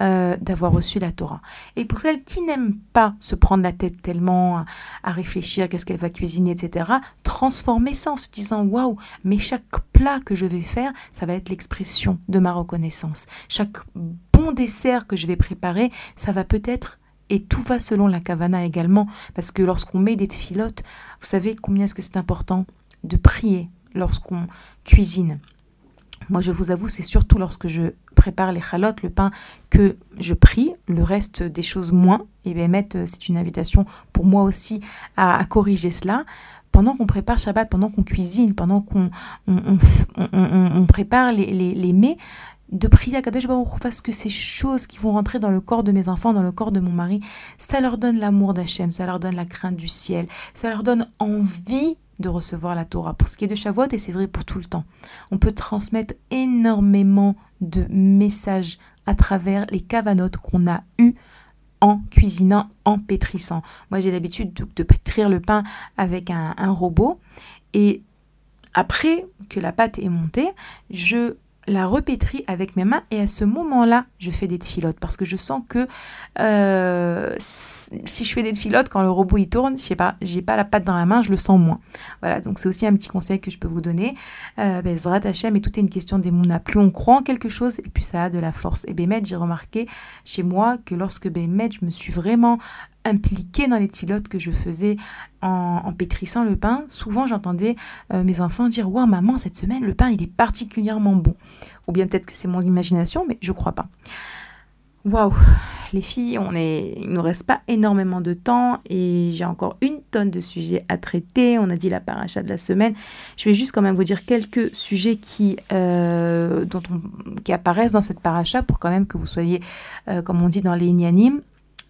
S2: euh, d'avoir reçu la Torah. Et pour celles qui n'aiment pas se prendre la tête tellement à, réfléchir, qu'est-ce qu'elle va cuisiner, etc., transformer ça en se disant waouh, mais chaque plat que je vais faire, ça va être l'expression de ma reconnaissance. Chaque bon dessert que je vais préparer, ça va peut-être et tout va selon la kavana également, parce que lorsqu'on met des filotes, vous savez combien est-ce que c'est important de prier lorsqu'on cuisine. Moi, je vous avoue, c'est surtout lorsque je prépare les chalotes, le pain, que je prie. Le reste des choses moins. Et bien, mettre, c'est une invitation pour moi aussi à, corriger cela. Pendant qu'on prépare Shabbat, pendant qu'on cuisine, pendant qu'on on, prépare les, mets, de prier à Kadesh Baruch parce que ces choses qui vont rentrer dans le corps de mes enfants, dans le corps de mon mari, ça leur donne l'amour d'Hachem, ça leur donne la crainte du ciel, ça leur donne envie de recevoir la Torah. Pour ce qui est de Shavuot, et c'est vrai pour tout le temps, on peut transmettre énormément de messages à travers les cavanotes qu'on a eues en cuisinant, en pétrissant. Moi, j'ai l'habitude de, pétrir le pain avec un, un robot et après que la pâte est montée, je la repétrie avec mes mains et à ce moment-là, je fais des filotes parce que je sens que euh, si je fais des filotes quand le robot il tourne, je sais pas, j'ai pas la pâte dans la main, je le sens moins. Voilà, donc c'est aussi un petit conseil que je peux vous donner. Euh, ben, Zrat et tout est une question d'émouna. Plus on croit en quelque chose et puis ça a de la force. Et Bémet, j'ai remarqué chez moi que lorsque Bémet, je me suis vraiment impliquée dans les pilotes que je faisais en, pétrissant le pain, souvent j'entendais euh, mes enfants dire Waouh, maman, cette semaine, le pain il est particulièrement bon. Ou bien peut-être que c'est mon imagination, mais je crois pas. Waouh, les filles, on est, il nous reste pas énormément de temps et j'ai encore une tonne de sujets à traiter. On a dit la paracha de la semaine. Je vais juste quand même vous dire quelques sujets qui, euh, apparaissent dans cette paracha pour quand même que vous soyez, euh, comme on dit dans les ignanimes,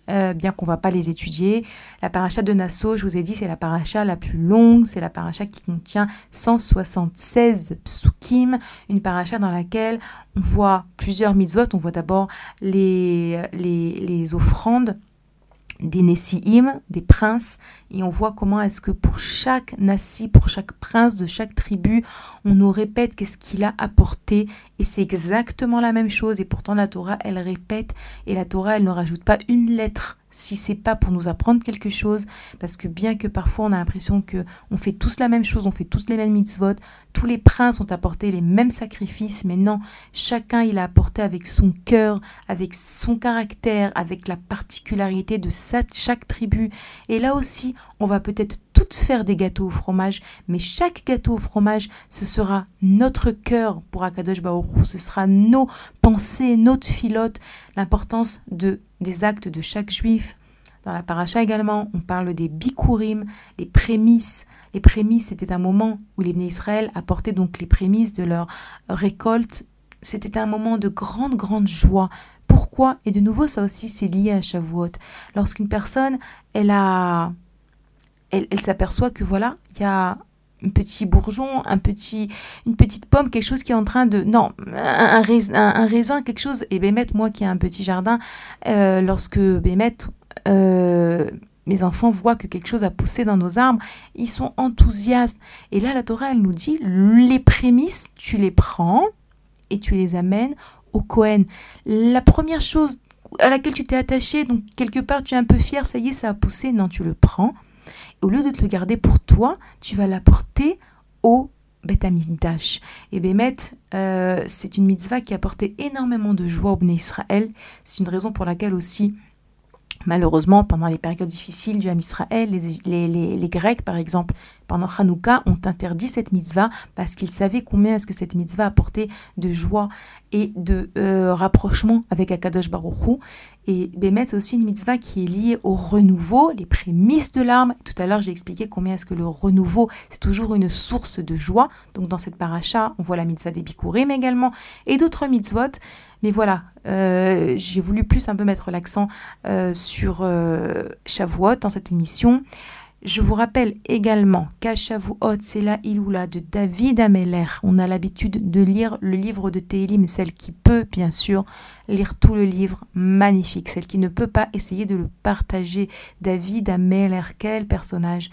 S2: euh, bien qu'on ne va pas les étudier. La paracha de Nassau, je vous ai dit, c'est la paracha la plus longue, c'est la paracha qui contient 176 psukim, une paracha dans laquelle on voit plusieurs mitzvot. On voit d'abord les, offrandes des Nessiim, des princes, et on voit comment est-ce que pour chaque Nassi, pour chaque prince de chaque tribu, on nous répète qu'est-ce qu'il a apporté, et c'est exactement la même chose, et pourtant la Torah, elle répète, et la Torah, elle ne rajoute pas une lettre si c'est pas pour nous apprendre quelque chose, parce que bien que parfois on a l'impression que on fait tous la même chose, on fait tous les mêmes mitzvot, tous les princes ont apporté les mêmes sacrifices, mais non, chacun il a apporté avec son cœur, avec son caractère, avec la particularité de chaque tribu. Et là aussi, on va peut-être toutes faire des gâteaux au fromage, mais chaque gâteau au fromage, ce sera notre cœur pour Akadosh Baoru, ce sera nos pensées, notre filote, l'importance de, des actes de chaque juif. Dans la paracha également, on parle des bikurim, les prémices. Les prémices, c'était un moment où les Israël apportaient donc les prémices de leur récolte. C'était un moment de grande, grande joie. Pourquoi? Et de nouveau, ça aussi, c'est lié à Shavuot. Lorsqu'une personne, elle a elle, s'aperçoit que voilà, il y a petit bourgeon, un petit, une petite pomme, quelque chose qui est en train de... Non, un, raisin, quelque chose. Et Bémet, moi qui ai un petit jardin, euh, lorsque Bémet, euh, mes enfants voient que quelque chose a poussé dans nos arbres, ils sont enthousiastes. Et là, la Torah, elle nous dit, les prémices, tu les prends et tu les amènes au Cohen. La première chose à laquelle tu t'es attaché, donc quelque part tu es un peu fier, ça y est, ça a poussé, non, tu le prends au lieu de te le garder pour toi, tu vas l'apporter au Beth Et Bémet, euh, c'est une mitzvah qui a apporté énormément de joie au Bnei Israël. C'est une raison pour laquelle aussi Malheureusement, pendant les périodes difficiles du Ham Israël, les, Grecs, par exemple, pendant Hanouka, ont interdit cette mitzvah parce qu'ils savaient combien est-ce que cette mitzvah apportait de joie et de euh, rapprochement avec Akadosh Baruch Et Bémet, c'est aussi une mitzvah qui est liée au renouveau, les prémices de l'arme. Tout à l'heure, j'ai expliqué combien est-ce que le renouveau, c'est toujours une source de joie. Donc dans cette paracha, on voit la mitzvah des Bikurim également et d'autres mitzvot. Mais voilà, euh, j'ai voulu plus un peu mettre l'accent euh, sur euh, Shavuot dans cette émission. Je vous rappelle également qu'à Shavuot, c'est la Iloula de David Ameller. On a l'habitude de lire le livre de Tehillim, celle qui peut bien sûr lire tout le livre, magnifique, celle qui ne peut pas essayer de le partager. David Ameller, quel personnage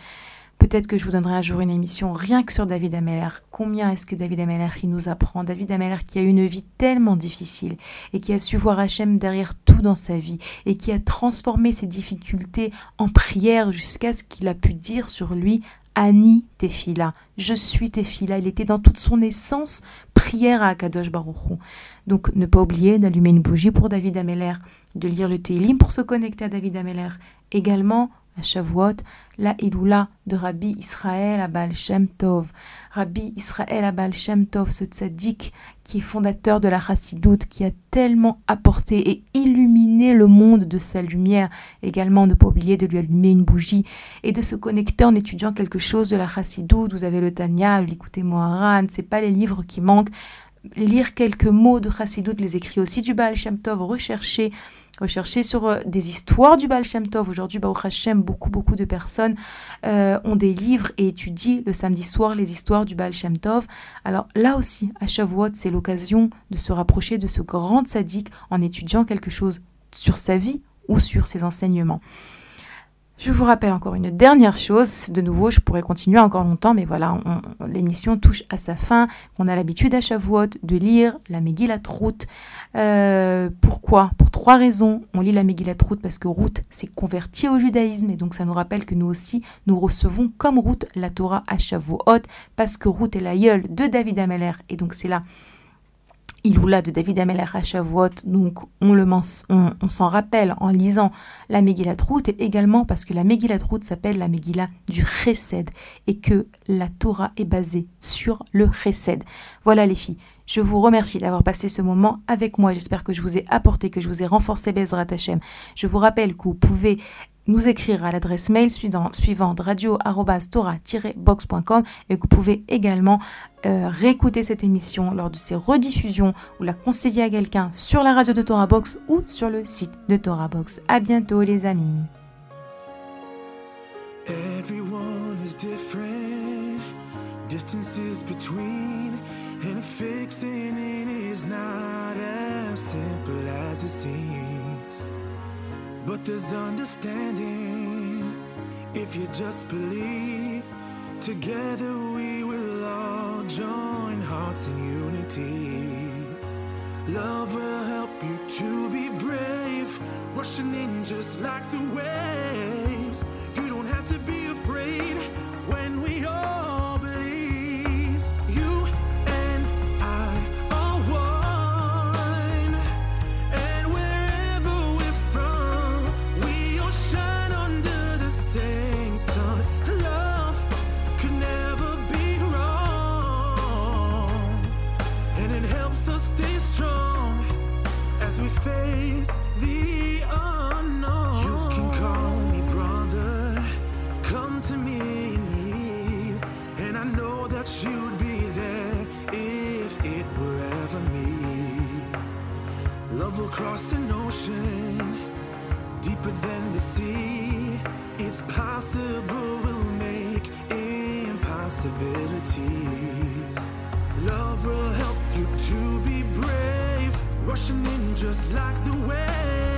S2: Peut-être que je vous donnerai un jour une émission rien que sur David Ameller. Combien est-ce que David Ameller il nous apprend? David Ameller qui a une vie tellement difficile et qui a su voir Hachem derrière tout dans sa vie et qui a transformé ses difficultés en prière jusqu'à ce qu'il a pu dire sur lui Annie Tefila, je suis Tefila. Il était dans toute son essence prière à Akadosh Baruchou. Donc ne pas oublier d'allumer une bougie pour David Ameller, de lire le Télim pour se connecter à David Ameller. Également, à Shavuot, la Iloula de Rabbi Israël Abal Shem Tov. Rabbi Israël Abal Shem Tov, ce tzaddik qui est fondateur de la Chassidoute, qui a tellement apporté et illuminé le monde de sa lumière. Également, ne pas oublier de lui allumer une bougie et de se connecter en étudiant quelque chose de la Chassidoute. Vous avez le Tanya, l'écoutez Moharan, c'est pas les livres qui manquent. Lire quelques mots de Chassidoute, les écrits aussi du Baal Shem Tov, rechercher rechercher sur euh, des histoires du Baal Shem Tov. Aujourd'hui, Baruch Hashem, beaucoup, de personnes euh, ont des livres et étudient le samedi soir les histoires du Baal Shem Tov. Alors là aussi, à Shavuot, c'est l'occasion de se rapprocher de ce grand sadique en étudiant quelque chose sur sa vie ou sur ses enseignements. Je vous rappelle encore une dernière chose. De nouveau, je pourrais continuer encore longtemps, mais voilà, l'émission touche à sa fin. On a l'habitude à Shavuot de lire la Megillat Ruth. Euh, pourquoi? Pour trois raisons. On lit la Megillat Ruth parce que Ruth s'est convertie au judaïsme et donc ça nous rappelle que nous aussi, nous recevons comme Ruth la Torah à Shavuot parce que Ruth est l'aïeul de David Ameller et donc c'est là Iloula de David Ameller à donc on, s'en rappelle en lisant la Megillat Ruth, et également parce que la Megillat Ruth s'appelle la Megillah du Chesed, et que la Torah est basée sur le Chesed. Voilà les filles, je vous remercie d'avoir passé ce moment avec moi, j'espère que je vous ai apporté, que je vous ai renforcé Bezrat Hashem. Je vous rappelle que vous pouvez nous écrire à l'adresse mail suivante, suivante radio-tora-box.com et que vous pouvez également euh, réécouter cette émission lors de ses rediffusions ou la conseiller à quelqu'un sur la radio de Torah Box ou sur le site de Torah Box. À bientôt les amis. And fixing it is not as simple as it seems. But there's understanding if you just believe. Together we will all join hearts in unity. Love will help you to be brave, rushing in just like the waves. You don't have to be afraid when we all. Love will cross an ocean deeper than the sea. It's possible, we'll make
S5: impossibilities. Love will help you to be brave, rushing in just like the waves.